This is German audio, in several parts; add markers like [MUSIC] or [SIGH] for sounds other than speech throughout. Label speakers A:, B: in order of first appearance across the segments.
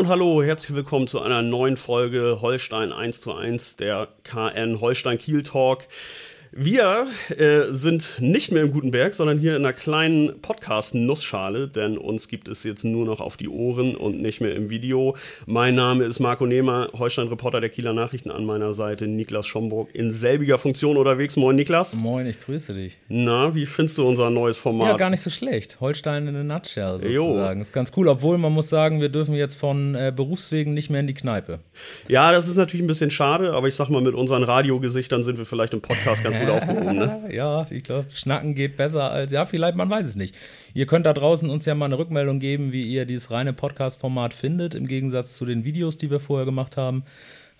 A: Und hallo, herzlich willkommen zu einer neuen Folge Holstein 1 zu 1, der KN Holstein Kiel Talk. Wir äh, sind nicht mehr im Gutenberg, sondern hier in einer kleinen Podcast-Nussschale, denn uns gibt es jetzt nur noch auf die Ohren und nicht mehr im Video. Mein Name ist Marco Nehmer, Holstein-Reporter der Kieler Nachrichten an meiner Seite, Niklas Schomburg in selbiger Funktion unterwegs. Moin, Niklas.
B: Moin, ich grüße dich.
A: Na, wie findest du unser neues Format?
B: Ja, gar nicht so schlecht. Holstein in a nutshell sozusagen. Jo. Ist ganz cool, obwohl man muss sagen, wir dürfen jetzt von äh, Berufswegen nicht mehr in die Kneipe.
A: Ja, das ist natürlich ein bisschen schade, aber ich sag mal, mit unseren Radiogesichtern sind wir vielleicht im Podcast [LAUGHS] ganz gut aufgehoben, ne? [LAUGHS]
B: ja, ich glaube, Schnacken geht besser als, ja, vielleicht, man weiß es nicht. Ihr könnt da draußen uns ja mal eine Rückmeldung geben, wie ihr dieses reine Podcast-Format findet, im Gegensatz zu den Videos, die wir vorher gemacht haben.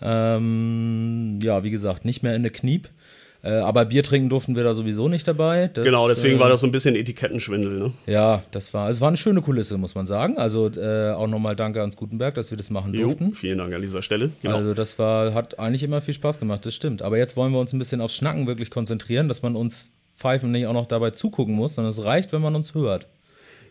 B: Ähm, ja, wie gesagt, nicht mehr in der Kniep. Äh, aber Bier trinken durften wir da sowieso nicht dabei.
A: Das, genau, deswegen äh, war das so ein bisschen Etikettenschwindel, ne?
B: Ja, das war, es war eine schöne Kulisse, muss man sagen. Also äh, auch nochmal danke ans Gutenberg, dass wir das machen jo, durften.
A: Vielen Dank an dieser Stelle.
B: Genau. Also das war, hat eigentlich immer viel Spaß gemacht, das stimmt. Aber jetzt wollen wir uns ein bisschen aufs Schnacken wirklich konzentrieren, dass man uns pfeifen nicht auch noch dabei zugucken muss, sondern es reicht, wenn man uns hört.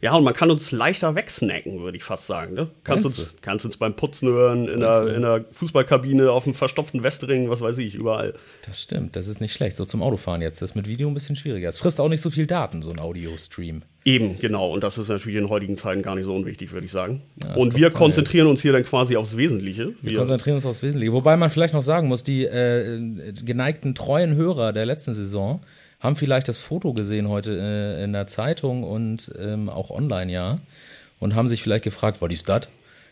A: Ja, und man kann uns leichter wegsnacken, würde ich fast sagen. Ne? Kannst, uns, kannst uns beim Putzen hören, in der, in der Fußballkabine, auf dem verstopften Westring, was weiß ich, überall.
B: Das stimmt, das ist nicht schlecht. So zum Autofahren jetzt. Das ist mit Video ein bisschen schwieriger. Es frisst auch nicht so viel Daten, so ein Audio-Stream.
A: Eben, genau. Und das ist natürlich in heutigen Zeiten gar nicht so unwichtig, würde ich sagen. Ja, und wir konzentrieren uns hier dann quasi aufs Wesentliche.
B: Wir, wir, konzentrieren uns aufs Wesentliche. Wobei man vielleicht noch sagen muss, die äh, geneigten treuen Hörer der letzten Saison haben vielleicht das Foto gesehen heute äh, in der Zeitung und ähm, auch online, ja. Und haben sich vielleicht gefragt, was ist das?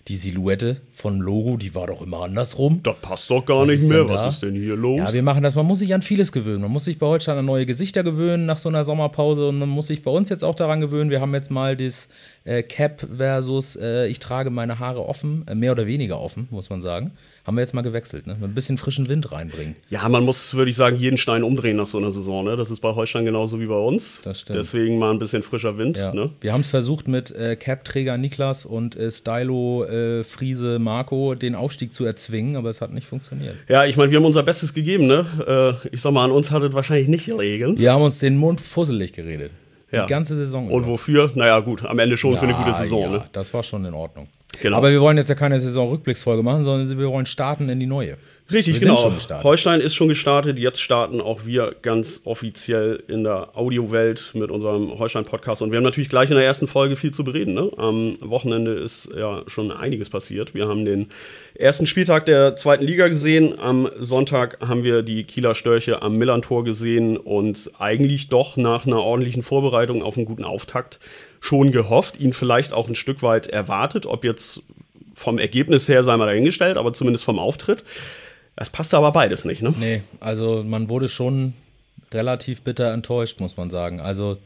B: Die Silhouette von Logo, die war doch immer andersrum.
A: Das passt doch gar was nicht mehr. Was ist denn hier los?
B: Ja, wir machen das. Man muss sich an vieles gewöhnen. Man muss sich bei Holstein an neue Gesichter gewöhnen nach so einer Sommerpause und man muss sich bei uns jetzt auch daran gewöhnen. Wir haben jetzt mal das äh, Cap versus äh, ich trage meine Haare offen, äh, mehr oder weniger offen, muss man sagen. Haben wir jetzt mal gewechselt, ne? Mit ein bisschen frischen Wind reinbringen.
A: Ja, man muss, würde ich sagen, jeden Stein umdrehen nach so einer Saison, ne? Das ist bei Holstein genauso wie bei uns. Das stimmt. Deswegen mal ein bisschen frischer Wind, ja. ne?
B: Wir haben es versucht mit äh, Cap-Träger Niklas und äh, Stylo äh, Friese Marco den Aufstieg zu erzwingen, aber es hat nicht funktioniert.
A: Ja, ich meine, wir haben unser Bestes gegeben, ne? ich sag mal, an uns hat es wahrscheinlich nicht gelegen.
B: Wir haben uns den Mund fusselig geredet. Die ja. ganze Saison.
A: Und wofür? Naja, gut, am Ende schon ja, für eine gute Saison. Ja, ne?
B: Das war schon in Ordnung. Genau. Aber wir wollen jetzt ja keine Saisonrückblicksfolge machen, sondern wir wollen starten in die neue.
A: Richtig, wir genau. Holstein ist schon gestartet. Jetzt starten auch wir ganz offiziell in der Audiowelt mit unserem Holstein-Podcast. Und wir haben natürlich gleich in der ersten Folge viel zu bereden. Ne? Am Wochenende ist ja schon einiges passiert. Wir haben den ersten Spieltag der zweiten Liga gesehen. Am Sonntag haben wir die Kieler Störche am Millantor gesehen und eigentlich doch nach einer ordentlichen Vorbereitung auf einen guten Auftakt schon gehofft, ihn vielleicht auch ein Stück weit erwartet. Ob jetzt vom Ergebnis her sei mal dahingestellt, aber zumindest vom Auftritt. Das passte aber beides nicht, ne?
B: Nee, also man wurde schon relativ bitter enttäuscht, muss man sagen. Also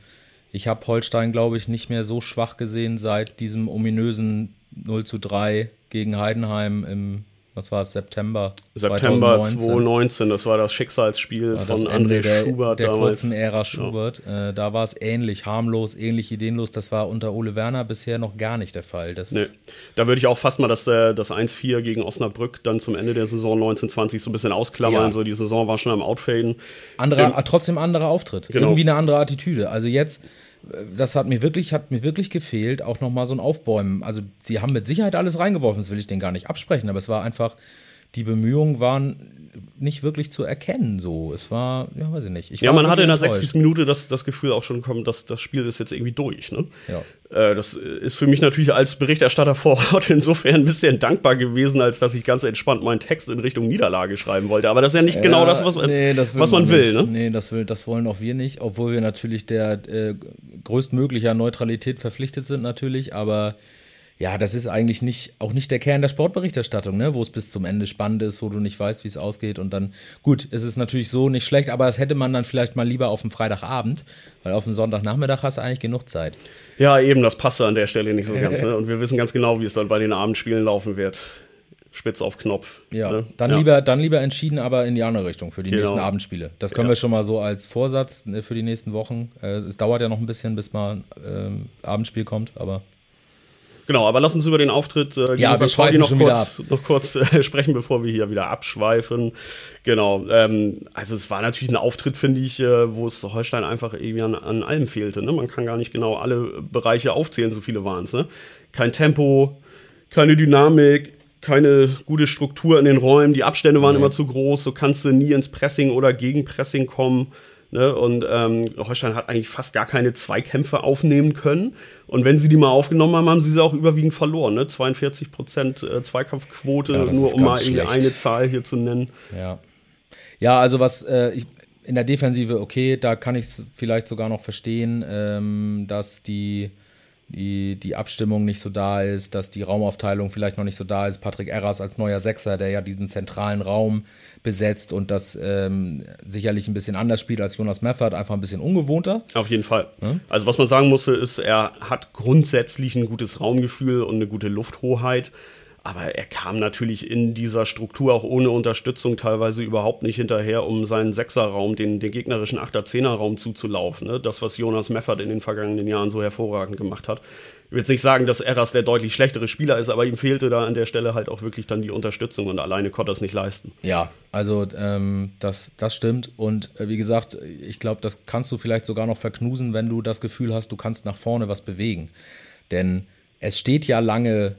B: ich habe Holstein, glaube ich, nicht mehr so schwach gesehen seit diesem ominösen 0 zu 3 gegen Heidenheim im was war es, September?
A: September 2019. 2019, das war das Schicksalsspiel das von André der, Schubert
B: der damals. kurzen Ära Schubert. Ja. Äh, da war es ähnlich, harmlos, ähnlich ideenlos. Das war unter Ole Werner bisher noch gar nicht der Fall. Das
A: nee. Da würde ich auch fast mal das, äh, das 1-4 gegen Osnabrück dann zum Ende der Saison 1920 so ein bisschen ausklammern. Ja. So, die Saison war schon am Outfaden.
B: Anderer, ähm, trotzdem anderer Auftritt. Genau. Irgendwie eine andere Attitüde. Also jetzt das hat mir wirklich, hat mir wirklich gefehlt, auch nochmal so ein Aufbäumen. Also, sie haben mit Sicherheit alles reingeworfen, das will ich denen gar nicht absprechen, aber es war einfach, die Bemühungen waren nicht wirklich zu erkennen. So, es war, ja, weiß ich nicht. Ich
A: ja, man hatte in der 60. Minute das, das Gefühl auch schon bekommen, dass das Spiel ist jetzt irgendwie durch. Ne? Ja. Äh, das ist für mich natürlich als Berichterstatter vor Ort [LAUGHS] insofern ein bisschen dankbar gewesen, als dass ich ganz entspannt meinen Text in Richtung Niederlage schreiben wollte. Aber das ist ja nicht ja, genau das, was, nee, das was man, man will. Ne?
B: Nee, das, will, das wollen auch wir nicht, obwohl wir natürlich der äh, größtmöglicher Neutralität verpflichtet sind, natürlich. Aber ja, das ist eigentlich nicht, auch nicht der Kern der Sportberichterstattung, ne? wo es bis zum Ende spannend ist, wo du nicht weißt, wie es ausgeht. Und dann, gut, es ist natürlich so nicht schlecht, aber das hätte man dann vielleicht mal lieber auf dem Freitagabend, weil auf dem Sonntagnachmittag hast du eigentlich genug Zeit.
A: Ja, eben, das passt an der Stelle nicht so [LAUGHS] ganz. ne? Und wir wissen ganz genau, wie es dann bei den Abendspielen laufen wird. Spitz auf Knopf.
B: Ja, ne? dann, ja. Lieber, dann lieber entschieden, aber in die andere Richtung für die genau. nächsten Abendspiele. Das können ja. wir schon mal so als Vorsatz ne, für die nächsten Wochen. Äh, es dauert ja noch ein bisschen, bis mal ähm, Abendspiel kommt, aber
A: Genau, aber lass uns über den Auftritt äh,
B: ja, wir
A: noch kurz, noch kurz äh, [LAUGHS] sprechen, bevor wir hier wieder abschweifen. Genau, ähm, also es war natürlich ein Auftritt, finde ich, äh, wo es Holstein einfach irgendwie an, an allem fehlte. Ne? Man kann gar nicht genau alle Bereiche aufzählen, so viele waren es. Ne? Kein Tempo, keine Dynamik, keine gute Struktur in den Räumen, die Abstände waren nee. immer zu groß, so kannst du nie ins Pressing oder Gegenpressing kommen. Ne? Und ähm, Holstein hat eigentlich fast gar keine Zweikämpfe aufnehmen können. Und wenn sie die mal aufgenommen haben, haben sie sie auch überwiegend verloren. Ne? 42 Prozent äh, Zweikampfquote, ja, nur um mal irgendwie eine Zahl hier zu nennen.
B: Ja, ja also was äh, ich, in der Defensive, okay, da kann ich es vielleicht sogar noch verstehen, ähm, dass die die, die Abstimmung nicht so da ist, dass die Raumaufteilung vielleicht noch nicht so da ist. Patrick Erras als neuer Sechser, der ja diesen zentralen Raum besetzt und das ähm, sicherlich ein bisschen anders spielt als Jonas Meffert, einfach ein bisschen ungewohnter.
A: Auf jeden Fall. Ja? Also was man sagen musste, ist, er hat grundsätzlich ein gutes Raumgefühl und eine gute Lufthoheit. Aber er kam natürlich in dieser Struktur auch ohne Unterstützung teilweise überhaupt nicht hinterher, um seinen Sechserraum, den, den gegnerischen Achter-Zehner-Raum zuzulaufen. Ne? Das, was Jonas Meffert in den vergangenen Jahren so hervorragend gemacht hat. Ich will jetzt nicht sagen, dass Eras der deutlich schlechtere Spieler ist, aber ihm fehlte da an der Stelle halt auch wirklich dann die Unterstützung und alleine konnte er es nicht leisten.
B: Ja, also ähm, das, das stimmt. Und äh, wie gesagt, ich glaube, das kannst du vielleicht sogar noch verknusen, wenn du das Gefühl hast, du kannst nach vorne was bewegen. Denn es steht ja lange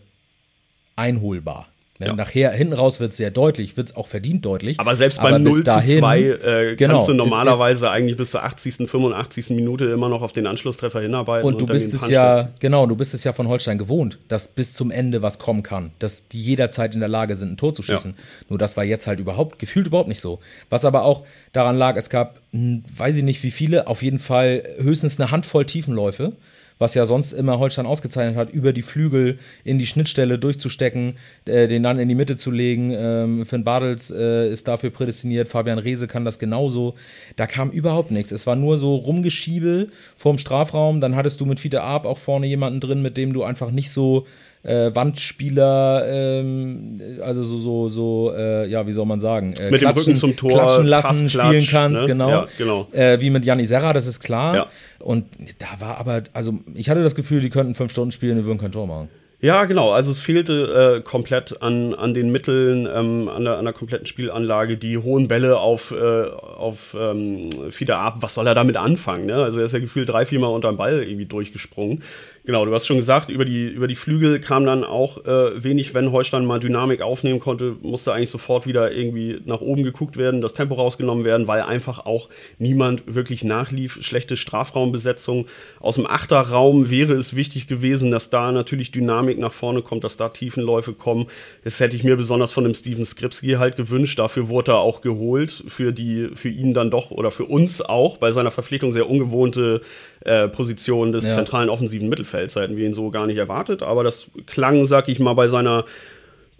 B: einholbar. Ja. Nachher, hinten raus wird es sehr deutlich, wird es auch verdient deutlich.
A: Aber selbst beim 0 zu 2 äh, genau, kannst du normalerweise ist, ist, eigentlich bis zur 80., 85. Minute immer noch auf den Anschlusstreffer hinarbeiten.
B: Und du und bist es ja, setzen. genau, du bist es ja von Holstein gewohnt, dass bis zum Ende was kommen kann. Dass die jederzeit in der Lage sind, ein Tor zu schießen. Ja. Nur das war jetzt halt überhaupt, gefühlt überhaupt nicht so. Was aber auch daran lag, es gab, weiß ich nicht wie viele, auf jeden Fall höchstens eine Handvoll Tiefenläufe was ja sonst immer Holstein ausgezeichnet hat, über die Flügel in die Schnittstelle durchzustecken, äh, den dann in die Mitte zu legen. Ähm, Finn Bartels äh, ist dafür prädestiniert, Fabian Reese kann das genauso. Da kam überhaupt nichts. Es war nur so Rumgeschiebe vorm Strafraum. Dann hattest du mit Fiete Arp auch vorne jemanden drin, mit dem du einfach nicht so äh, Wandspieler, ähm, also so, so, so äh, ja, wie soll man sagen,
A: äh, mit klatschen, dem Rücken zum Tor,
B: klatschen lassen, spielen kannst,
A: ne?
B: genau.
A: Ja, genau.
B: Äh, wie mit Janni Serra, das ist klar. Ja. Und da war aber, also ich hatte das Gefühl, die könnten fünf Stunden spielen, die würden kein Tor machen.
A: Ja, genau. Also es fehlte äh, komplett an, an den Mitteln, ähm, an, der, an der kompletten Spielanlage, die hohen Bälle auf, äh, auf ähm, Fieder ab. Was soll er damit anfangen? Ne? Also er ist ja gefühlt drei, vier Mal unter den Ball irgendwie durchgesprungen. Genau, du hast schon gesagt, über die, über die Flügel kam dann auch äh, wenig, wenn Holstein mal Dynamik aufnehmen konnte, musste eigentlich sofort wieder irgendwie nach oben geguckt werden, das Tempo rausgenommen werden, weil einfach auch niemand wirklich nachlief. Schlechte Strafraumbesetzung. Aus dem Achterraum wäre es wichtig gewesen, dass da natürlich Dynamik nach vorne kommt, dass da Tiefenläufe kommen. Das hätte ich mir besonders von dem Steven Skripski halt gewünscht. Dafür wurde er auch geholt, für die, für ihn dann doch oder für uns auch bei seiner Verpflichtung sehr ungewohnte äh, Position des ja. zentralen offensiven Mittelfelds. Hätten wir ihn so gar nicht erwartet, aber das klang, sag ich mal, bei seiner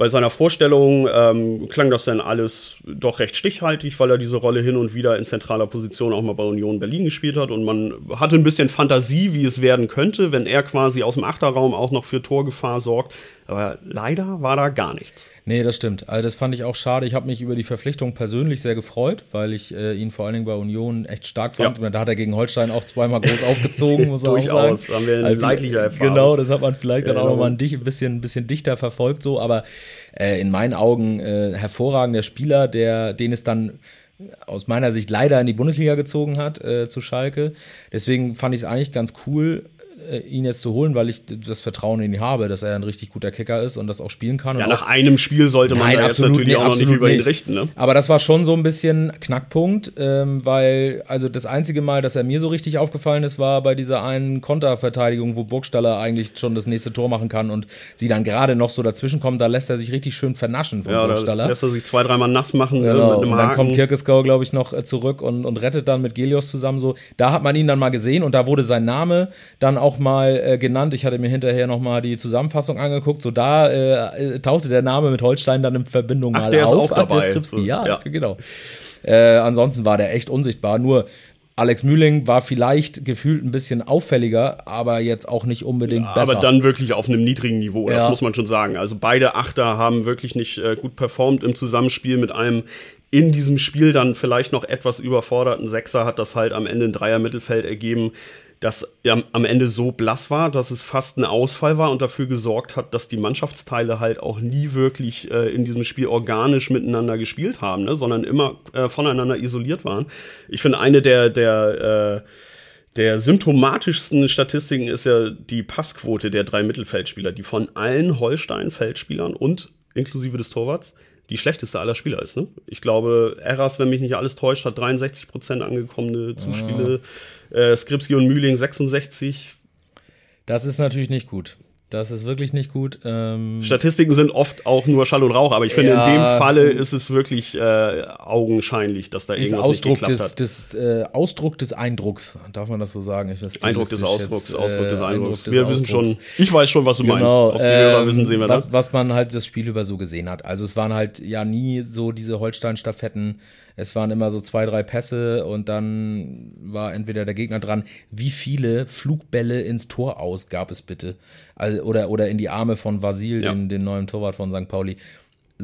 A: bei seiner Vorstellung ähm, klang das dann alles doch recht stichhaltig, weil er diese Rolle hin und wieder in zentraler Position auch mal bei Union Berlin gespielt hat. Und man hatte ein bisschen Fantasie, wie es werden könnte, wenn er quasi aus dem Achterraum auch noch für Torgefahr sorgt. Aber leider war da gar nichts.
B: Nee, das stimmt. Also das fand ich auch schade. Ich habe mich über die Verpflichtung persönlich sehr gefreut, weil ich äh, ihn vor allen Dingen bei Union echt stark fand. Ja. Da hat er gegen Holstein auch zweimal groß [LAUGHS] aufgezogen, muss man auch sagen. Durchaus,
A: haben wir eine also, leidliche Erfahrung.
B: Genau, das hat man vielleicht dann auch noch mal ein, bisschen, ein bisschen dichter verfolgt so. Aber äh, in meinen Augen äh, hervorragender Spieler, der, den es dann aus meiner Sicht leider in die Bundesliga gezogen hat äh, zu Schalke. Deswegen fand ich es eigentlich ganz cool, ihn jetzt zu holen, weil ich das Vertrauen in ihn habe, dass er ein richtig guter Kicker ist und das auch spielen kann.
A: Ja, nach einem Spiel sollte man Nein, da jetzt natürlich nee, auch noch nicht über ihn richten. Ne?
B: Aber das war schon so ein bisschen Knackpunkt, ähm, weil also das einzige Mal, dass er mir so richtig aufgefallen ist, war bei dieser einen Konterverteidigung, wo Burgstaller eigentlich schon das nächste Tor machen kann und sie dann gerade noch so dazwischen kommt, da lässt er sich richtig schön vernaschen von ja, Burgstaller. Da
A: lässt er sich zwei, dreimal nass machen
B: ne, genau. mit einem und dann kommt Kirkeskau, glaube ich, noch äh, zurück und, und rettet dann mit Gelios zusammen so. Da hat man ihn dann mal gesehen und da wurde sein Name dann auch mal äh, genannt. Ich hatte mir hinterher nochmal die Zusammenfassung angeguckt. So da äh, tauchte der Name mit Holstein dann in Verbindung
A: Ach,
B: mal
A: der
B: auf.
A: Ist auch dabei. Ach,
B: ja, ja, genau. Äh, ansonsten war der echt unsichtbar. Nur Alex Mühling war vielleicht gefühlt ein bisschen auffälliger, aber jetzt auch nicht unbedingt ja, besser.
A: Aber dann wirklich auf einem niedrigen Niveau, das ja. muss man schon sagen. Also beide Achter haben wirklich nicht äh, gut performt im Zusammenspiel mit einem in diesem Spiel dann vielleicht noch etwas überforderten Sechser hat das halt am Ende ein Dreier-Mittelfeld ergeben, das am Ende so blass war, dass es fast ein Ausfall war und dafür gesorgt hat, dass die Mannschaftsteile halt auch nie wirklich äh, in diesem Spiel organisch miteinander gespielt haben, ne? sondern immer äh, voneinander isoliert waren. Ich finde, eine der, der, äh, der symptomatischsten Statistiken ist ja die Passquote der drei Mittelfeldspieler, die von allen Holstein-Feldspielern und inklusive des Torwarts die schlechteste aller Spieler ist. Ne? Ich glaube, Eras, wenn mich nicht alles täuscht, hat 63% angekommene Zuspiele. Ah. Äh, Skripski und Mühling 66.
B: Das ist natürlich nicht gut. Das ist wirklich nicht gut. Ähm
A: Statistiken sind oft auch nur Schall und Rauch, aber ich finde, ja, in dem Falle ist es wirklich äh, augenscheinlich, dass da irgendwas
B: Ausdruck
A: nicht geklappt
B: des, hat. Des, äh, Ausdruck des Eindrucks, darf man das so sagen?
A: Ich weiß, Eindruck des Ausdrucks, jetzt, Ausdruck des äh, Eindrucks. wir wissen schon, ich weiß schon, was du genau, meinst. Ob sie
B: ähm, wissen, sehen wir was, das. Was man halt das Spiel über so gesehen hat. Also es waren halt ja nie so diese Holstein-Staffetten, es waren immer so zwei, drei Pässe und dann war entweder der Gegner dran. Wie viele Flugbälle ins Tor aus gab es bitte? Also, oder, oder in die Arme von Vasil, ja. den, den neuen Torwart von St. Pauli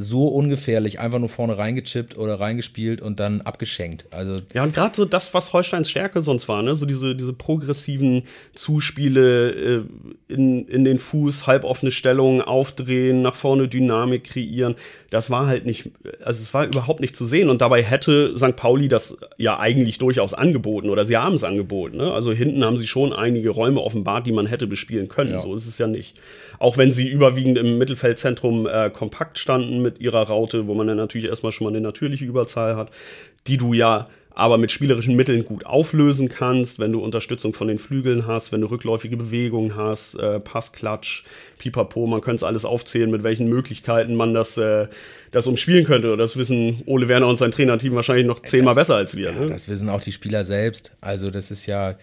B: so ungefährlich, einfach nur vorne reingechippt oder reingespielt und dann abgeschenkt. Also
A: ja, und gerade so das, was Holsteins Stärke sonst war, ne? so diese, diese progressiven Zuspiele äh, in, in den Fuß, halboffene Stellungen, aufdrehen, nach vorne Dynamik kreieren, das war halt nicht, also es war überhaupt nicht zu sehen und dabei hätte St. Pauli das ja eigentlich durchaus angeboten oder sie haben es angeboten. Ne? Also hinten haben sie schon einige Räume offenbart, die man hätte bespielen können, ja. so ist es ja nicht. Auch wenn sie überwiegend im Mittelfeldzentrum äh, kompakt standen mit ihrer Raute, wo man dann natürlich erstmal schon mal eine natürliche Überzahl hat, die du ja aber mit spielerischen Mitteln gut auflösen kannst, wenn du Unterstützung von den Flügeln hast, wenn du rückläufige Bewegungen hast, äh, Passklatsch, Pipapo, man könnte es alles aufzählen, mit welchen Möglichkeiten man das, äh, das umspielen könnte. Das wissen Ole Werner und sein Trainerteam wahrscheinlich noch zehnmal besser als wir.
B: Ja,
A: ne?
B: Das wissen auch die Spieler selbst. Also das ist ja,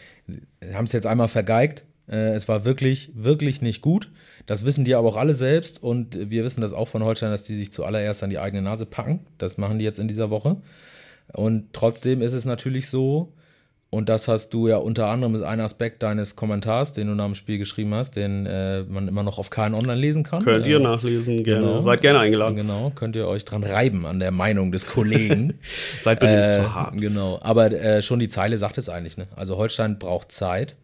B: haben es jetzt einmal vergeigt. Äh, es war wirklich, wirklich nicht gut. Das wissen die aber auch alle selbst und wir wissen das auch von Holstein, dass die sich zuallererst an die eigene Nase packen. Das machen die jetzt in dieser Woche. Und trotzdem ist es natürlich so, und das hast du ja unter anderem ist ein Aspekt deines Kommentars, den du nach dem Spiel geschrieben hast, den äh, man immer noch auf KN Online lesen kann.
A: Könnt ihr äh, nachlesen, gerne. Genau, Seid gerne eingeladen.
B: Genau, könnt ihr euch dran reiben an der Meinung des Kollegen. [LAUGHS]
A: Seid bitte äh, nicht zu hart.
B: Genau, aber äh, schon die Zeile sagt es eigentlich. Ne? Also Holstein braucht Zeit.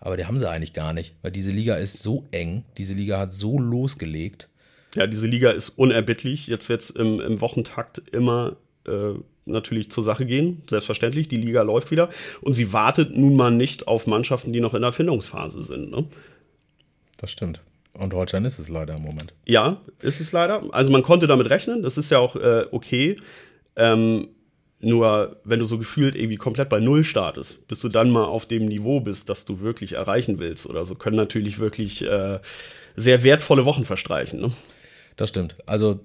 B: Aber die haben sie eigentlich gar nicht, weil diese Liga ist so eng, diese Liga hat so losgelegt.
A: Ja, diese Liga ist unerbittlich. Jetzt wird es im, im, Wochentakt immer äh, natürlich zur Sache gehen, selbstverständlich. Die Liga läuft wieder und sie wartet nun mal nicht auf Mannschaften, die noch in der Erfindungsphase sind. Ne?
B: Das stimmt. Und Holstein ist es leider im Moment.
A: Ja, ist es leider. Also man konnte damit rechnen, das ist ja auch äh, okay. Ähm, nur wenn du so gefühlt irgendwie komplett bei Null startest, bis du dann mal auf dem Niveau bist, das du wirklich erreichen willst oder so, können natürlich wirklich äh, sehr wertvolle Wochen verstreichen. Ne?
B: Das stimmt. Also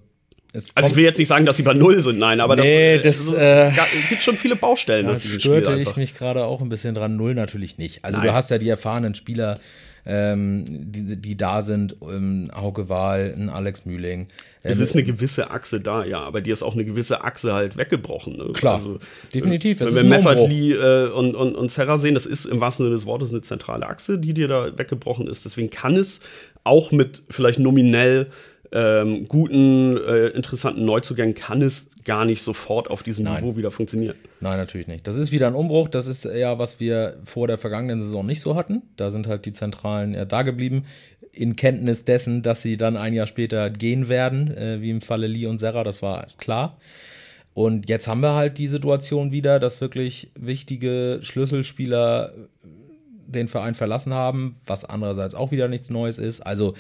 A: also ich will jetzt nicht sagen, dass sie bei Null sind, nein, aber
B: nee, das,
A: das
B: äh,
A: es gibt schon viele Baustellen.
B: Da störte ich mich gerade auch ein bisschen dran. Null natürlich nicht. Also nein. du hast ja die erfahrenen Spieler, ähm, die, die da sind, ähm, Hauke Wahl, ein Alex Mühling. Ähm,
A: es ist eine gewisse Achse da, ja, aber dir ist auch eine gewisse Achse halt weggebrochen. Ne?
B: Klar, also, definitiv.
A: Wenn wir Meffert Lee äh, und, und, und Serra sehen, das ist im wahrsten Sinne des Wortes eine zentrale Achse, die dir da weggebrochen ist. Deswegen kann es auch mit vielleicht nominell ähm, guten, äh, interessanten Neuzugängen kann es gar nicht sofort auf diesem Nein. Niveau wieder funktionieren.
B: Nein, natürlich nicht. Das ist wieder ein Umbruch. Das ist ja, was wir vor der vergangenen Saison nicht so hatten. Da sind halt die Zentralen ja da geblieben. In Kenntnis dessen, dass sie dann ein Jahr später gehen werden, äh, wie im Falle Lee und Serra, das war klar. Und jetzt haben wir halt die Situation wieder, dass wirklich wichtige Schlüsselspieler den Verein verlassen haben, was andererseits auch wieder nichts Neues ist. Also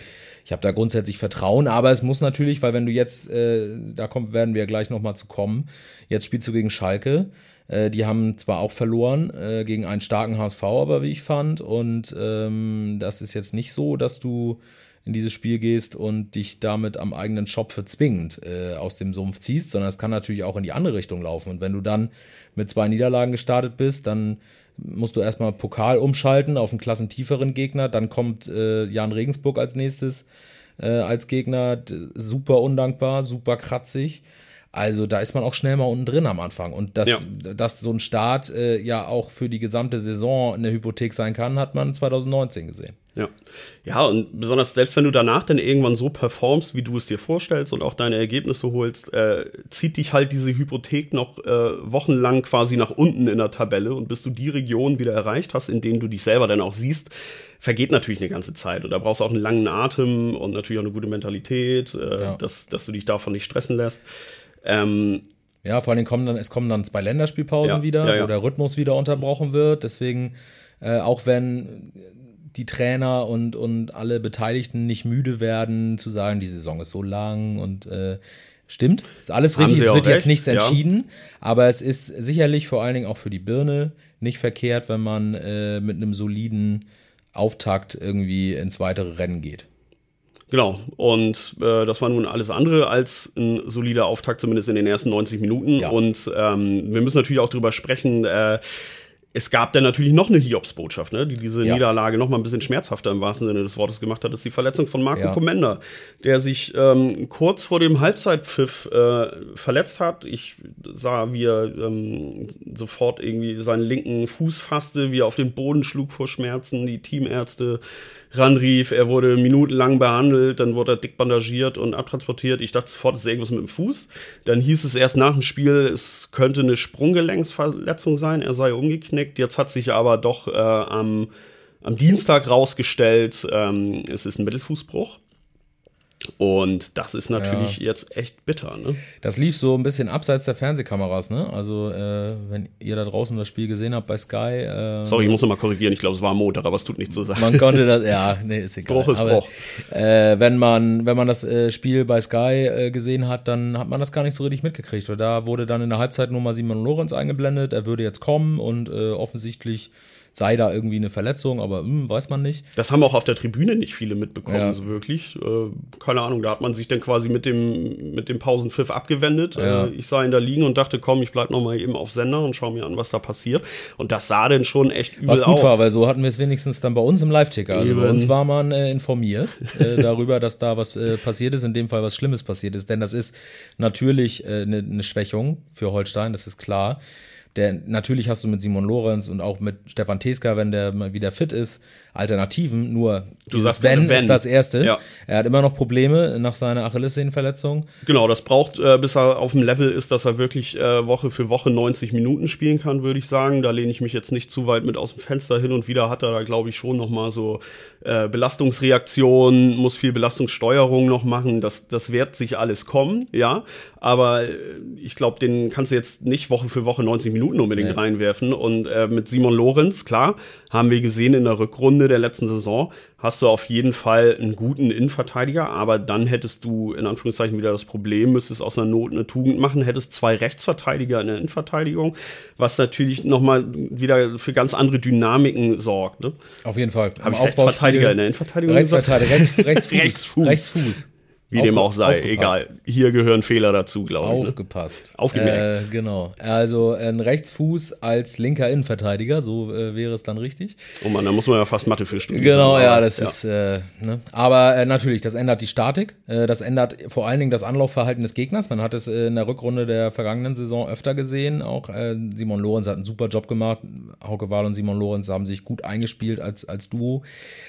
B: ich habe da grundsätzlich Vertrauen, aber es muss natürlich, weil wenn du jetzt, äh, da kommt, werden wir gleich nochmal zu kommen, jetzt spielst du gegen Schalke. Äh, die haben zwar auch verloren äh, gegen einen starken HSV, aber wie ich fand. Und ähm, das ist jetzt nicht so, dass du in dieses Spiel gehst und dich damit am eigenen Schopfe zwingend äh, aus dem Sumpf ziehst, sondern es kann natürlich auch in die andere Richtung laufen. Und wenn du dann mit zwei Niederlagen gestartet bist, dann musst du erstmal Pokal umschalten auf einen klassentieferen Gegner. Dann kommt äh, Jan Regensburg als nächstes äh, als Gegner. Super undankbar, super kratzig. Also da ist man auch schnell mal unten drin am Anfang. Und dass, ja. dass so ein Start äh, ja auch für die gesamte Saison eine Hypothek sein kann, hat man 2019 gesehen.
A: Ja. Ja, und besonders selbst wenn du danach dann irgendwann so performst, wie du es dir vorstellst und auch deine Ergebnisse holst, äh, zieht dich halt diese Hypothek noch äh, wochenlang quasi nach unten in der Tabelle und bis du die Region wieder erreicht hast, in denen du dich selber dann auch siehst, vergeht natürlich eine ganze Zeit. Und da brauchst du auch einen langen Atem und natürlich auch eine gute Mentalität, äh, ja. dass, dass du dich davon nicht stressen lässt. Ähm,
B: ja, vor allem kommen dann, es kommen dann zwei Länderspielpausen ja, wieder, ja, wo der Rhythmus wieder unterbrochen wird. Deswegen Äh, auch wenn die Trainer und, und alle Beteiligten nicht müde werden, zu sagen, die Saison ist so lang und äh, stimmt, ist alles richtig, es wird recht, jetzt nichts entschieden, ja. aber es ist sicherlich vor allen Dingen auch für die Birne nicht verkehrt, wenn man äh, mit einem soliden Auftakt irgendwie ins weitere Rennen geht.
A: Genau, und äh, das war nun alles andere als ein solider Auftakt, zumindest in den ersten 90 Minuten. Ja. Und ähm, wir müssen natürlich auch drüber sprechen, äh, es gab dann natürlich noch eine Hiobsbotschaft, ne, die diese ja. Niederlage noch mal ein bisschen schmerzhafter im wahrsten Sinne des Wortes gemacht hat, das ist die Verletzung von Marco ja. Comenda, der sich ähm, kurz vor dem Halbzeitpfiff äh, verletzt hat. Ich sah, wie er ähm, sofort irgendwie seinen linken Fuß fasste, wie er auf den Boden schlug vor Schmerzen, die Teamärzte ranrief. Er wurde minutenlang behandelt, dann wurde er dick bandagiert und abtransportiert. Ich dachte sofort, es ist irgendwas mit dem Fuß. Dann hieß es erst nach dem Spiel, es könnte eine Sprunggelenksverletzung sein, er sei umgeknickt. Jetzt hat sich aber doch äh, am, am Dienstag rausgestellt, ähm, es ist ein Mittelfußbruch. Und das ist natürlich ja. jetzt echt bitter. Ne?
B: Das lief so ein bisschen abseits der Fernsehkameras. Ne? Also, äh, wenn ihr da draußen das Spiel gesehen habt bei Sky. Äh,
A: Sorry, ich muss nochmal korrigieren. Ich glaube, es war Montag, aber es tut nichts zu sagen.
B: Man konnte das, ja, nee, ist egal.
A: Bruch ist aber, Bruch.
B: Äh, wenn, man, wenn man das äh, Spiel bei Sky äh, gesehen hat, dann hat man das gar nicht so richtig mitgekriegt. Weil da wurde dann in der Halbzeit nur mal Simon Lorenz eingeblendet. Er würde jetzt kommen und äh, offensichtlich sei da irgendwie eine Verletzung, aber mh, hm, weiß man nicht.
A: Das haben auch auf der Tribüne nicht viele mitbekommen, ja. so wirklich. Äh, keine Ahnung, da hat man sich dann quasi mit dem, mit dem Pausenpfiff abgewendet. Ja. Äh, ich sah ihn da liegen und dachte, komm, ich bleib noch mal eben auf Sender und schau mir an, was da passiert. Und das sah dann schon echt übel
B: was
A: gut aus.
B: war, weil so hatten wir es wenigstens dann bei uns im Live-Ticker. Also bei uns war man äh, informiert äh, [LAUGHS] darüber, dass da was äh, passiert ist, in dem Fall was Schlimmes passiert ist. Denn das ist natürlich eine, äh, eine Schwächung für Holstein, das ist klar. Der, natürlich hast du mit Simon Lorenz und auch mit Stefan Teska, wenn der mal wieder fit ist, Alternativen. Nur du dieses wenn, wenn, ist das Erste. Ja. Er hat immer noch Probleme nach seiner Achillessehnenverletzung.
A: Genau, das braucht, äh, bis er auf dem Level ist, dass er wirklich äh, Woche für Woche 90 Minuten spielen kann, würde ich sagen. Da lehne ich mich jetzt nicht zu weit mit aus dem Fenster hin und wieder hat er da, glaube ich, schon noch mal so äh, Belastungsreaktionen, muss viel Belastungssteuerung noch machen. Das, das wird sich alles kommen, ja. Aber äh, ich glaube, den kannst du jetzt nicht Woche für Woche 90 Minuten unbedingt nee. reinwerfen. Und äh, mit Simon Lorenz, klar, haben wir gesehen in der Rückrunde der letzten Saison, hast du auf jeden Fall einen guten Innenverteidiger, aber dann hättest du in Anführungszeichen wieder das Problem, müsstest aus einer Not eine Tugend machen, hättest zwei Rechtsverteidiger in der Innenverteidigung, was natürlich nochmal wieder für ganz andere Dynamiken sorgt. Ne?
B: Auf jeden Fall.
A: Habe ich Rechtsverteidiger in der Innenverteidigung
B: Rechtsverteidiger, rechts, [LAUGHS]
A: Rechtsfuß. Rechtsfuß. Rechtsfuß. Wie dem auch sei, aufgepasst. egal. Hier gehören Fehler dazu, glaube
B: ich. Ne? Aufgepasst.
A: Ne? Aufgemerkt.
B: Äh, genau. Also ein Rechtsfuß als linker Innenverteidiger, so äh, wäre es dann richtig.
A: Oh Mann, da muss man ja fast Mathe für studieren.
B: Genau, ja, das ja. ist. Äh, ne? Aber äh, natürlich, das ändert die Statik. Äh, das ändert vor allen Dingen das Anlaufverhalten des Gegners. Man hat es äh, in der Rückrunde der vergangenen Saison öfter gesehen. Auch Simon Lorenz hat einen super Job gemacht. Hauke Wahl und Simon Lorenz haben sich gut eingespielt als, als Duo.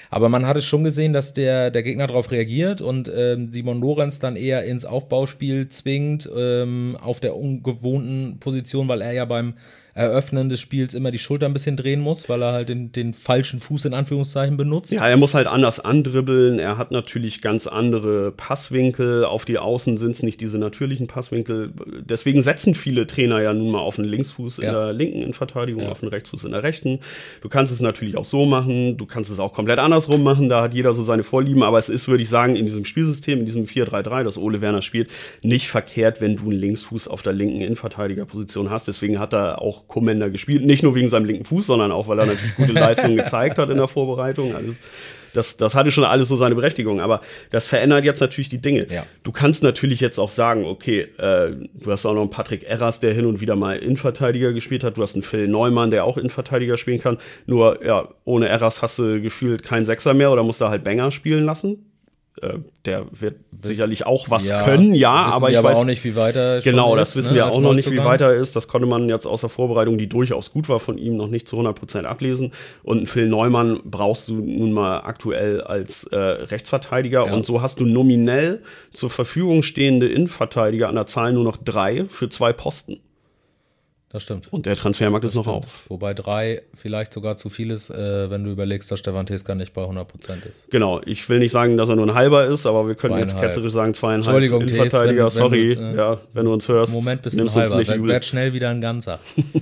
B: Aber man hat es schon gesehen, dass der, der Gegner darauf reagiert und ähm, Simon Lorenz dann eher ins Aufbauspiel zwingt, ähm, auf der ungewohnten Position, weil er ja beim Eröffnen des Spiels immer die Schulter ein bisschen drehen muss, weil er halt den, den falschen Fuß in Anführungszeichen benutzt.
A: Ja, er muss halt anders andribbeln. Er hat natürlich ganz andere Passwinkel. Auf die Außen sind es nicht diese natürlichen Passwinkel. Deswegen setzen viele Trainer ja nun mal auf den Linksfuß ja. in der linken Innenverteidigung, ja. auf den Rechtsfuß in der rechten. Du kannst es natürlich auch so machen. Du kannst es auch komplett andersrum machen. Da hat jeder so seine Vorlieben. Aber es ist, würde ich sagen, in diesem Spielsystem, in diesem 4-3-3, das Ole Werner spielt, nicht verkehrt, wenn du einen Linksfuß auf der linken Innenverteidigerposition hast. Deswegen hat er auch Commander gespielt. Nicht nur wegen seinem linken Fuß, sondern auch, weil er natürlich gute [LAUGHS] Leistungen gezeigt hat in der Vorbereitung. Also das, das hatte schon alles so seine Berechtigung. Aber das verändert jetzt natürlich die Dinge. Ja. Du kannst natürlich jetzt auch sagen, okay, äh, du hast auch noch einen Patrick Erras, der hin und wieder mal Innenverteidiger gespielt hat. Du hast einen Phil Neumann, der auch Innenverteidiger spielen kann. Nur, ja, ohne Erras hast du gefühlt keinen Sechser mehr oder musst da halt Banger spielen lassen. Äh, der wird das, sicherlich auch was ja, können, ja, aber ich
B: aber
A: weiß
B: auch nicht, wie weiter.
A: Genau, das ist, wissen ne, wir auch noch nicht, wie weiter ist. Das konnte man jetzt aus der Vorbereitung, die durchaus gut war, von ihm noch nicht zu 100% ablesen. Und Phil Neumann brauchst du nun mal aktuell als äh, Rechtsverteidiger. Ja. Und so hast du nominell zur Verfügung stehende Innenverteidiger an der Zahl nur noch drei für zwei Posten.
B: Das stimmt.
A: Und der Transfermarkt das ist noch stimmt. auf.
B: Wobei drei vielleicht sogar zu viel ist, äh, wenn du überlegst, dass Stefan Teska nicht bei 100% ist.
A: Genau, ich will nicht sagen, dass er nur ein halber ist, aber wir können jetzt ketzerisch sagen, zweieinhalb Innenverteidiger. Sorry, wenn, wenn, ja, wenn du uns hörst.
B: Moment bist du ein halber, nicht werd schnell wieder ein ganzer. [LAUGHS]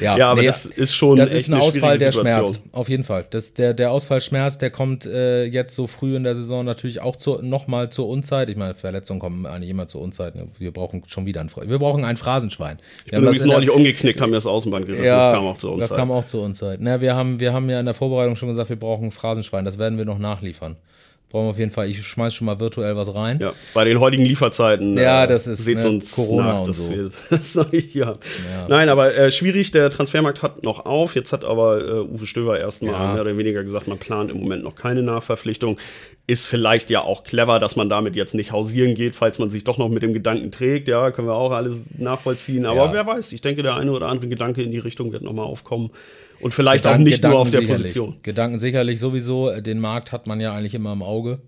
B: Ja,
A: Ja, aber
B: nee,
A: das ist schon
B: Das ist ein Ausfall, der
A: Situation.
B: schmerzt. Auf jeden Fall. Das, der, der Ausfall schmerzt, der kommt äh, jetzt so früh in der Saison natürlich auch zur, nochmal zur Unzeit. Ich meine, Verletzungen kommen eigentlich immer zur Unzeit. Wir brauchen schon wieder ein Wir brauchen ein Phrasenschwein.
A: Ich bin übrigens neulich umgeknickt, haben mir das Außenband gerissen.
B: ja,
A: das kam auch zu uns.
B: Das kam auch zur Unzeit. Na, wir haben, wir haben ja in der Vorbereitung schon gesagt, wir brauchen ein Phrasenschwein. Das werden wir noch nachliefern. Brauchen wir auf jeden Fall. Ich schmeiß schon mal virtuell was rein.
A: Ja, bei den heutigen Lieferzeiten.
B: Ja,
A: äh,
B: das ist,
A: seht's
B: ne,
A: uns
B: Corona
A: nach,
B: und so. [LAUGHS]
A: das noch nicht haben. Nein, aber äh, schwierig, der Transfermarkt hat noch auf. Jetzt hat aber äh, Uwe Stöber erstmal
B: Ja.
A: mehr oder weniger gesagt, man plant im Moment noch keine Nachverpflichtung. Ist vielleicht ja auch clever, dass man damit jetzt nicht hausieren geht, falls man sich doch noch mit dem Gedanken trägt. Ja, können wir auch alles nachvollziehen. Aber
B: Ja.
A: wer weiß, ich denke, der eine oder andere Gedanke in die Richtung wird nochmal aufkommen. Und vielleicht auch
B: Gedanken-
A: nicht nur auf der
B: sicherlich.
A: Position.
B: Gedanken sicherlich sowieso. Den Markt hat man ja eigentlich immer im Auge.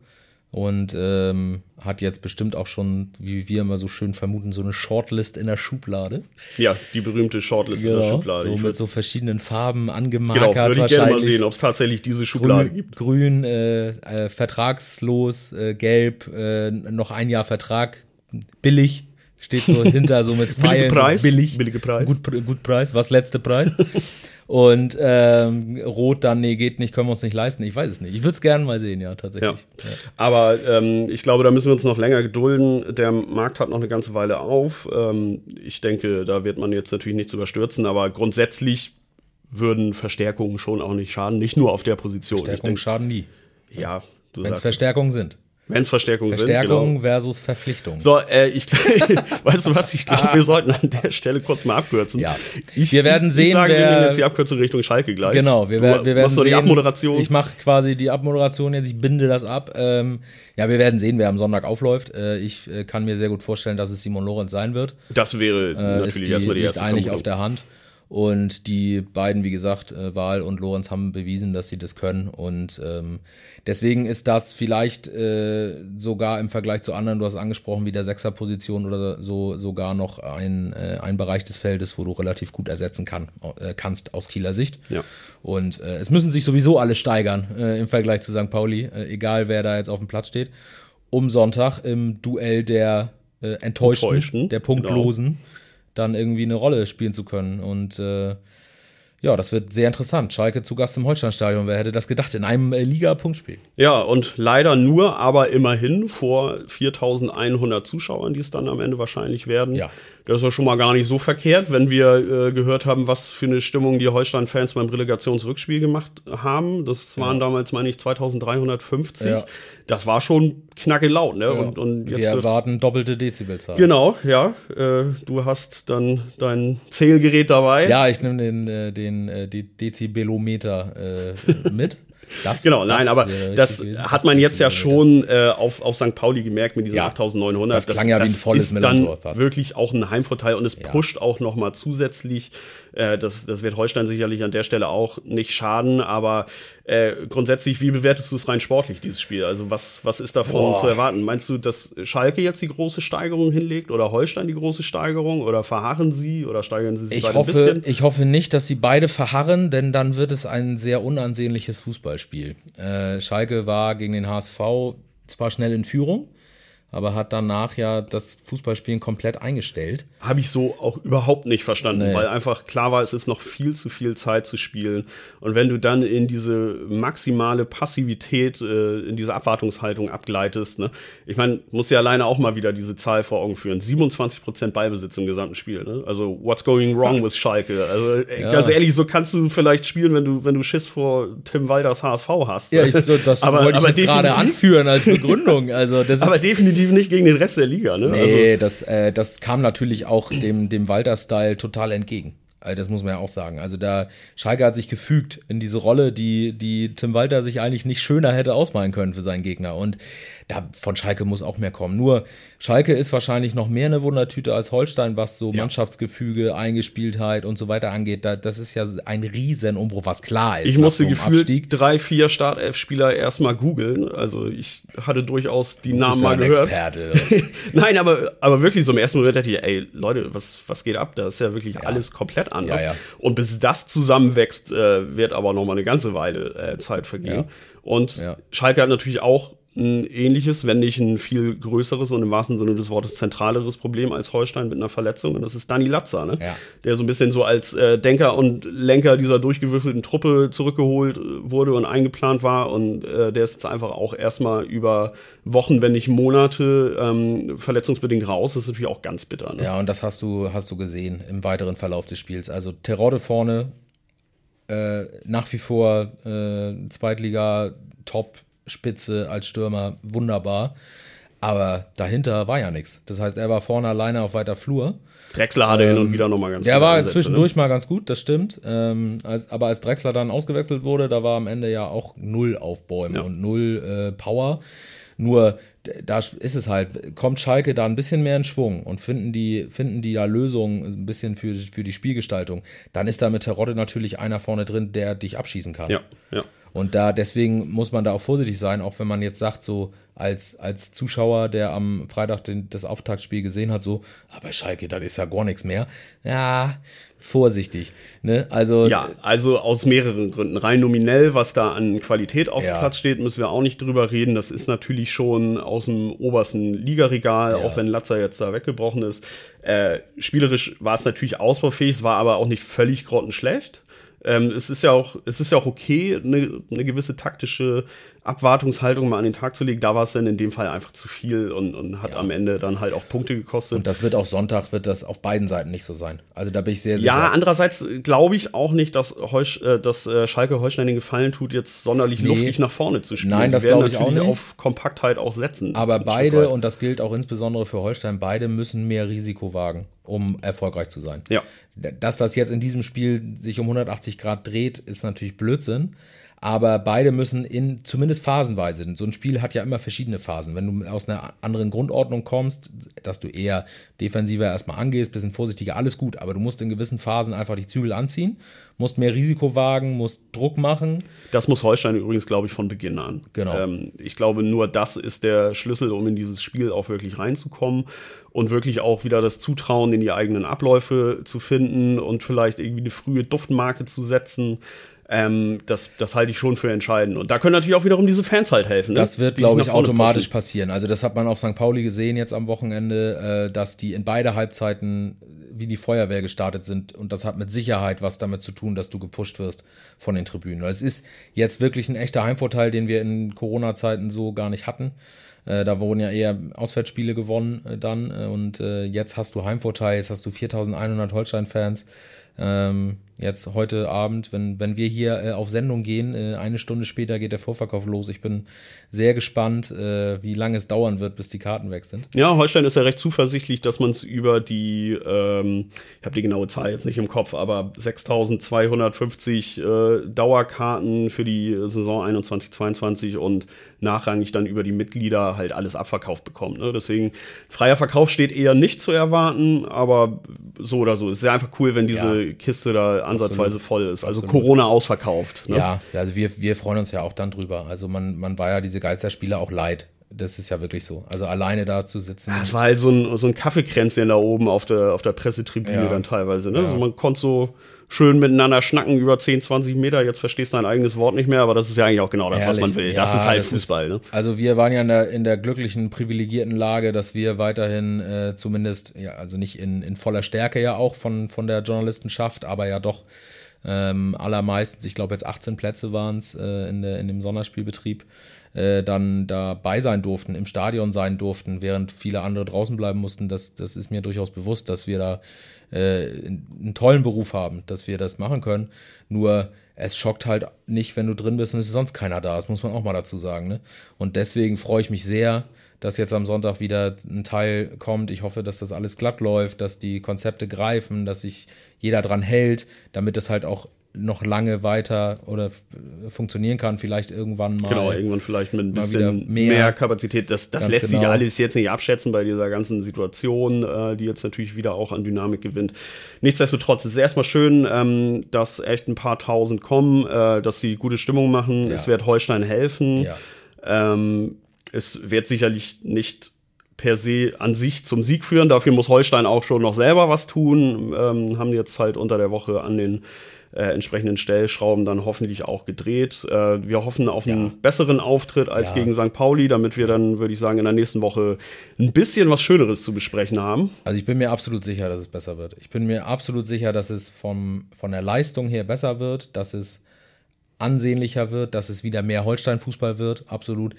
B: Und ähm, hat jetzt bestimmt auch schon, wie wir immer so schön vermuten, so eine Shortlist in der Schublade.
A: Ja, die bergute Shortlist in der Schublade.
B: so
A: Ich
B: mit so verschiedenen Farben
A: genau,
B: angemarkert
A: würde ich gerne mal sehen, ob es tatsächlich diese Schublade
B: Grün,
A: gibt.
B: grün äh, äh, vertragslos, äh, gelb, äh, noch ein Jahr Vertrag, billig, steht so [LAUGHS] hinter, so mit Pfeilen. so
A: Preis,
B: billig,
A: billige Preis.
B: Gut, gut Preis, was letzte Preis. [LAUGHS] Und ähm, rot dann, nee, geht nicht, können wir uns nicht leisten. Ich weiß es nicht. Ich würde es gerne mal sehen, ja,
A: Ja.
B: tatsächlich.
A: Aber ähm, ich glaube, da müssen wir uns noch länger gedulden. Der Markt hat noch eine ganze Weile auf. Ähm, ich denke, da wird man jetzt natürlich nichts überstürzen, aber grundsätzlich würden Verstärkungen schon auch nicht schaden, nicht nur auf der Position.
B: Verstärkungen schaden nie.
A: ja, du
B: Wenn es
A: sagst,
B: Verstärkungen sind.
A: Wenn es Verstärkungen
B: Verstärkung
A: sind. Genau.
B: versus Verpflichtung.
A: So, äh, ich, [LAUGHS] weißt du was? Ich glaube, wir sollten an der Stelle kurz mal abkürzen.
B: Ja.
A: Ich,
B: Wir werden
A: ich,
B: sehen,
A: Ich sage, wir
B: wer-
A: nehmen jetzt die Abkürzung Richtung Schalke gleich.
B: Genau, wir,
A: du
B: wer- wir werden sehen.
A: die Abmoderation.
B: Ich mache quasi die Abmoderation jetzt, ich binde das ab. Ähm, ja, wir werden sehen, wer am Sonntag aufläuft. Äh, ich äh, kann mir sehr gut vorstellen, dass es Simon Lorenz sein wird.
A: das wäre
B: Äh,
A: natürlich
B: die,
A: erstmal die erste
B: eigentlich
A: Vermutung.
B: auf der Hand. Und die beiden, wie gesagt, äh, Wahl und Lorenz haben bewiesen, dass sie das können. Und ähm, deswegen ist das vielleicht äh, sogar im Vergleich zu anderen, du hast angesprochen, wie der Sechserposition oder so, sogar noch ein, äh, ein Bereich des Feldes, wo du relativ gut ersetzen kann, äh, kannst aus Kieler Sicht.
A: Ja.
B: Und äh, es müssen sich sowieso alle steigern äh, im Vergleich zu St. Pauli, egal wer da jetzt auf dem Platz steht, um Sonntag im Duell der Enttäuschten,
A: Enttäuschten,
B: der Punktlosen, dann irgendwie eine Rolle spielen zu können. Und äh, ja, das wird sehr interessant. Schalke zu Gast im Holsteinstadion, wer hätte das gedacht, in einem äh, Liga-Punktspiel.
A: Ja, und leider nur, aber immerhin vor 4100 Zuschauern, die es dann am Ende wahrscheinlich werden.
B: Ja.
A: Das ist ja schon mal gar nicht so verkehrt, wenn wir äh, gehört haben, was für eine Stimmung die Holstein-Fans beim Relegationsrückspiel gemacht haben. Das waren damals, meine ich, 2350.
B: Ja.
A: Das war schon knacke laut, ne? Und, und
B: wir
A: jetzt dürft's-
B: erwarten doppelte Dezibelzahl.
A: Genau, ja. Äh, du hast dann dein Zählgerät dabei.
B: Ja, ich nehme den, äh, den äh, De Dezibelometer äh, mit. [LAUGHS] Das,
A: Genau, nein,
B: das
A: aber
B: wäre
A: das
B: gewesen.
A: hat
B: Das
A: man jetzt ja schon äh, auf, auf St. Pauli gemerkt mit diesen
B: Ja,
A: 8900.
B: das klang ja wie ein volles
A: ist dann
B: fast.
A: wirklich auch ein Heimvorteil und es pusht auch noch mal zusätzlich. Äh, das, das wird Holstein sicherlich an der Stelle auch nicht schaden, aber äh, grundsätzlich, wie bewertest du es rein sportlich, dieses Spiel? Also was, was ist davon
B: Boah.
A: zu erwarten? Meinst du, dass Schalke jetzt die große Steigerung hinlegt oder Holstein die große Steigerung oder verharren sie oder steigern sie sich
B: Ich
A: beide ein
B: hoffe,
A: bisschen?
B: ich hoffe nicht, dass sie beide verharren, denn dann wird es ein sehr unansehnliches Fußballspiel. Äh, Schalke war gegen den HSV zwar schnell in Führung, aber hat danach ja das Fußballspielen komplett eingestellt.
A: Habe ich so auch überhaupt nicht verstanden,
B: Nee.
A: weil einfach klar war, es ist noch viel zu viel Zeit zu spielen. Und wenn du dann in diese maximale Passivität, äh, in diese Abwartungshaltung abgleitest, ne? ich meine, muss ja alleine auch mal wieder diese Zahl vor Augen führen. 27% Ballbesitz im gesamten Spiel. Ne? Also, what's going wrong with Schalke? Also, äh, ganz ehrlich, so kannst du vielleicht spielen, wenn du, wenn du Schiss vor Tim Walders HSV hast.
B: Ja, ich, das [LAUGHS]
A: aber,
B: wollte ich
A: aber
B: gerade
A: definitiv-
B: anführen als Begründung. Also das [LAUGHS]
A: Aber
B: ist,
A: definitiv nicht gegen den Rest der Liga. Ne? Also,
B: nee, das, äh, das kam natürlich auch dem, dem Walter-Style total entgegen. Also das muss man ja auch sagen. Also da Schalke hat sich gefügt in diese Rolle, die, die Tim Walter sich eigentlich nicht schöner hätte ausmalen können für seinen Gegner. Und da von Schalke muss auch mehr kommen. Nur Schalke ist wahrscheinlich noch mehr eine Wundertüte als Holstein, was so Mannschaftsgefüge, Eingespieltheit und so weiter angeht. Da, das ist ja ein Riesenumbruch, was klar ist.
A: Ich musste
B: so
A: gefühlt
B: Abstieg.
A: drei, vier Startelf-Spieler erstmal googeln. Also ich hatte durchaus die Namen
B: Bist ja
A: mal
B: ein
A: gehört.
B: Experte. [LAUGHS]
A: Nein, aber, aber wirklich so im ersten Moment dachte ich, ey, Leute, was, was geht ab? Da ist ja wirklich alles komplett anders.
B: Ja, ja.
A: Und bis das zusammenwächst, äh, wird aber noch mal eine ganze Weile äh, Zeit vergehen.
B: Ja.
A: Und. Schalke hat natürlich auch ein ähnliches, wenn nicht ein viel größeres und im wahrsten Sinne des Wortes zentraleres Problem als Holstein mit einer Verletzung. Und das ist Dani Latzer, ne?
B: Ja.
A: der so ein bisschen so als äh, Denker und Lenker dieser durchgewürfelten Truppe zurückgeholt äh, wurde und eingeplant war. Und äh, der ist jetzt einfach auch erstmal über Wochen, wenn nicht Monate ähm, verletzungsbedingt raus. Das ist natürlich auch ganz bitter. Ne?
B: Ja, und das hast du, hast du gesehen im weiteren Verlauf des Spiels. Also Terodde vorne, äh, nach wie vor äh, Zweitliga Top Spitze als Stürmer wunderbar. Aber dahinter war ja nichts. Das heißt, er war vorne alleine auf weiter Flur.
A: Drexler hatte ähm, hin und wieder nochmal ganz
B: Der war Ansätze, zwischendurch ne? mal ganz gut, das stimmt. Ähm, als, aber als Drexler dann ausgewechselt wurde, da war am Ende ja auch null Aufbäumen ja. und null äh, Power. Nur da ist es halt, kommt Schalke da ein bisschen mehr in Schwung und finden die, finden die da Lösungen ein bisschen für, für die Spielgestaltung, dann ist da mit Terodde natürlich einer vorne drin, der dich abschießen kann.
A: Ja, ja.
B: Und da deswegen muss man da auch vorsichtig sein, auch wenn man jetzt sagt, so als, als Zuschauer, der am Freitag den, das Auftaktspiel gesehen hat, so, aber ah, Schalke, das ist ja gar nichts mehr. Ja, vorsichtig. Ne? Also,
A: ja, also aus mehreren Gründen. Rein nominell, was da an Qualität auf ja. dem Platz steht, müssen wir auch nicht drüber reden. Das ist natürlich schon aus dem obersten Ligaregal, ja. auch wenn Latzer jetzt da weggebrochen ist. Äh, spielerisch war es natürlich ausbaufähig, es war aber auch nicht völlig grottenschlecht. Ähm, es ist ja auch, es ist ja auch okay, eine, eine gewisse taktische Abwartungshaltung mal an den Tag zu legen. Da war es dann in dem Fall einfach zu viel und, und hat ja. am Ende dann halt auch Punkte gekostet.
B: Und das wird auch Sonntag, wird das auf beiden Seiten nicht so sein. Also da bin ich sehr sicher.
A: Ja, andererseits glaube ich auch nicht, dass, Heusch, äh, dass äh, Schalke Holstein den Gefallen tut, jetzt sonderlich nee. luftig nach vorne zu spielen.
B: Nein, das glaube ich auch nicht.
A: auf Kompaktheit auch setzen.
B: Aber beide, und das gilt auch insbesondere für Holstein, beide müssen mehr Risiko wagen, um erfolgreich zu sein.
A: Ja.
B: Dass das jetzt in diesem Spiel sich um 180 Grad dreht, ist natürlich Blödsinn aber beide müssen in zumindest phasenweise. So ein Spiel hat ja immer verschiedene Phasen. Wenn du aus einer anderen Grundordnung kommst, dass du eher defensiver erstmal angehst, bisschen vorsichtiger, alles gut, aber du musst in gewissen Phasen einfach die Zügel anziehen, musst mehr Risiko wagen, musst Druck machen.
A: Das muss Holstein übrigens, glaube ich, von Beginn an.
B: Genau.
A: Ähm, ich glaube, nur das ist der Schlüssel, um in dieses Spiel auch wirklich reinzukommen und wirklich auch wieder das Zutrauen in die eigenen Abläufe zu finden und vielleicht irgendwie eine frühe Duftmarke zu setzen. Ähm, das, das halte ich schon für entscheidend. Und da können natürlich auch wiederum diese Fans halt helfen.
B: Ne? Das wird, glaube ich, automatisch pushen. passieren. Also das hat man auf St. Pauli gesehen jetzt am Wochenende, äh, dass die in beide Halbzeiten wie die Feuerwehr gestartet sind. Und das hat mit Sicherheit was damit zu tun, dass du gepusht wirst von den Tribünen. Es ist jetzt wirklich ein echter Heimvorteil, den wir in Corona-Zeiten so gar nicht hatten. Äh, da wurden ja eher Auswärtsspiele gewonnen äh, dann. Äh, und äh, jetzt hast du Heimvorteil, jetzt hast du 4100 Holstein-Fans. Ähm, jetzt heute Abend, wenn, wenn wir hier äh, auf Sendung gehen, äh, eine Stunde später geht der Vorverkauf los. Ich bin sehr gespannt, äh, wie lange es dauern wird, bis die Karten weg sind.
A: Ja, Holstein ist ja recht zuversichtlich, dass man es über die, ähm, ich habe die genaue Zahl jetzt nicht im Kopf, aber 6250 äh, Dauerkarten für die Saison 21-22 und nachrangig dann über die Mitglieder halt alles abverkauft bekommt. Ne? Deswegen, freier Verkauf steht eher nicht zu erwarten, aber so oder so. Es ist ja einfach cool, wenn diese ja. Kiste da ansatzweise Absolut. voll ist. Also Absolut. Corona ausverkauft.
B: Ne? Ja, also wir, wir freuen uns ja auch dann drüber. Also man, man war ja diese Geisterspiele auch leid. Das ist ja wirklich so. Also alleine da zu sitzen.
A: Es war halt so ein, so ein Kaffeekränzchen da oben auf der, auf der Pressetribüne ja. dann teilweise. Ne? Ja. Also man konnte so schön miteinander schnacken über 10, 20 Meter. Jetzt verstehst du dein eigenes Wort nicht mehr, aber das ist ja eigentlich auch genau das, Ehrlich? was man will. das ist halt das Fußball. Ist, ne?
B: Also wir waren ja in der, in der glücklichen, privilegierten Lage, dass wir weiterhin äh, zumindest, ja, also nicht in, in voller Stärke ja auch von, von der Journalistenschaft, aber ja doch ähm, allermeistens, ich glaube jetzt 18 Plätze waren es äh, in, in dem Sonderspielbetrieb, äh, dann dabei sein durften, im Stadion sein durften, während viele andere draußen bleiben mussten. Das, das ist mir durchaus bewusst, dass wir da äh, einen tollen Beruf haben, dass wir das machen können. Nur es schockt halt nicht, wenn du drin bist und es ist sonst keiner da. Das muss man auch mal dazu sagen. Ne? Und deswegen freue ich mich sehr, dass jetzt am Sonntag wieder ein Teil kommt. Ich hoffe, dass das alles glatt läuft, dass die Konzepte greifen, dass sich jeder dran hält, damit es halt auch noch lange weiter oder funktionieren kann, vielleicht irgendwann mal.
A: Genau, irgendwann vielleicht mit ein bisschen mehr, mehr, Kapazität. Das, das lässt genau. sich alles jetzt nicht abschätzen bei dieser ganzen Situation, äh, die jetzt natürlich wieder auch an Dynamik gewinnt. Nichtsdestotrotz ist es erstmal schön, ähm, dass echt ein paar tausend kommen, äh, dass sie gute Stimmung machen. Ja. Es wird Holstein helfen. Ja. Ähm, es wird sicherlich nicht per se an sich zum Sieg führen. Dafür muss Holstein auch schon noch selber was tun. Ähm, haben jetzt halt unter der Woche an den äh, entsprechenden Stellschrauben dann hoffentlich auch gedreht. Äh, wir hoffen auf einen ja. besseren Auftritt als ja. gegen St. Pauli, damit wir dann, würde ich sagen, in der nächsten Woche ein bisschen was Schöneres zu besprechen haben.
B: Also ich bin mir absolut sicher, dass es besser wird. Ich bin mir absolut sicher, dass es vom, von der Leistung her besser wird, dass es ansehnlicher wird, dass es wieder mehr Holstein-Fußball wird, absolut.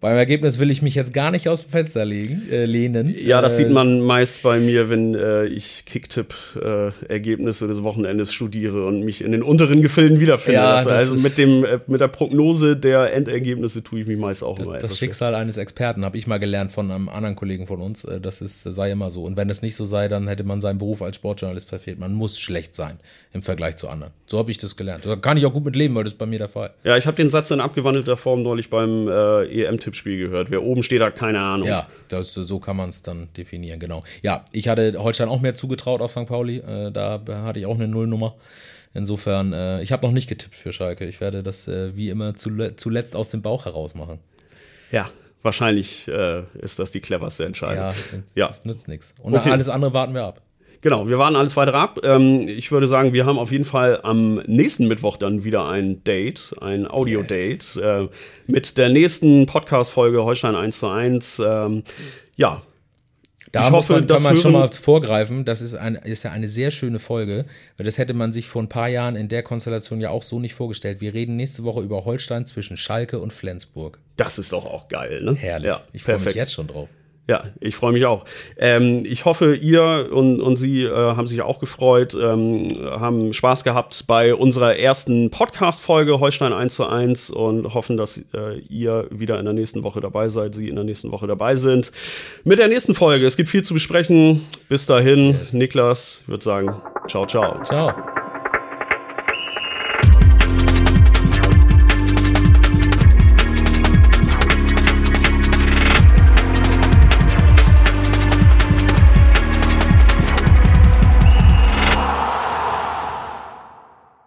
B: Beim Ergebnis will ich mich jetzt gar nicht aus dem Fenster legen, äh, lehnen.
A: Ja, das äh, sieht man meist bei mir, wenn äh, ich Kicktipp-Ergebnisse des Wochenendes studiere und mich in den unteren Gefilden wiederfinde. Ja, das, also mit, dem, äh, mit der Prognose der Endergebnisse tue ich mich meist auch
B: immer Das Schicksal schlecht. eines Experten habe ich mal gelernt von einem anderen Kollegen von uns. Äh, das ist, sei immer so. Und wenn es nicht so sei, dann hätte man seinen Beruf als Sportjournalist verfehlt. Man muss schlecht sein im Vergleich zu anderen. So habe ich das gelernt. Da kann ich auch gut mit leben, weil das ist bei mir der Fall.
A: Ja, ich habe den Satz in abgewandelter Form neulich beim äh, EM-Tipp Tippspiel gehört. Wer oben steht, hat keine Ahnung.
B: Ja, das, so kann man es dann definieren, genau. Ja, ich hatte Holstein auch mehr zugetraut auf St. Pauli. Äh, da hatte ich auch eine Nullnummer. Insofern, äh, ich habe noch nicht getippt für Schalke. Ich werde das äh, wie immer zuletzt aus dem Bauch heraus machen.
A: Ja, wahrscheinlich äh, ist das die cleverste Entscheidung.
B: Ja, das, ja. das nützt nichts. Und okay. alles andere warten wir ab.
A: Genau, wir warten alles weiter ab. Ähm, ich würde sagen, wir haben auf jeden Fall am nächsten Mittwoch dann wieder ein Date, ein Audio-Date yes. äh, mit der nächsten Podcast-Folge Holstein 1 zu 1. Ähm, ja.
B: Da ich hoffe, man, kann man schon mal vorgreifen, das ist, ein, ist ja eine sehr schöne Folge, weil das hätte man sich vor ein paar Jahren in der Konstellation ja auch so nicht vorgestellt. Wir reden nächste Woche über Holstein zwischen Schalke und Flensburg.
A: Das ist doch auch geil, ne?
B: Herrlich. Ja, ich freue mich jetzt schon drauf.
A: Ja, ich freue mich auch. Ähm, ich hoffe, ihr und, und Sie äh, haben sich auch gefreut, ähm, haben Spaß gehabt bei unserer ersten Podcast-Folge Holstein 1 zu 1 und hoffen, dass äh, ihr wieder in der nächsten Woche dabei seid, Sie in der nächsten Woche dabei sind. Mit der nächsten Folge. Es gibt viel zu besprechen. Bis dahin, Niklas, ich würde sagen, ciao, ciao.
B: Ciao.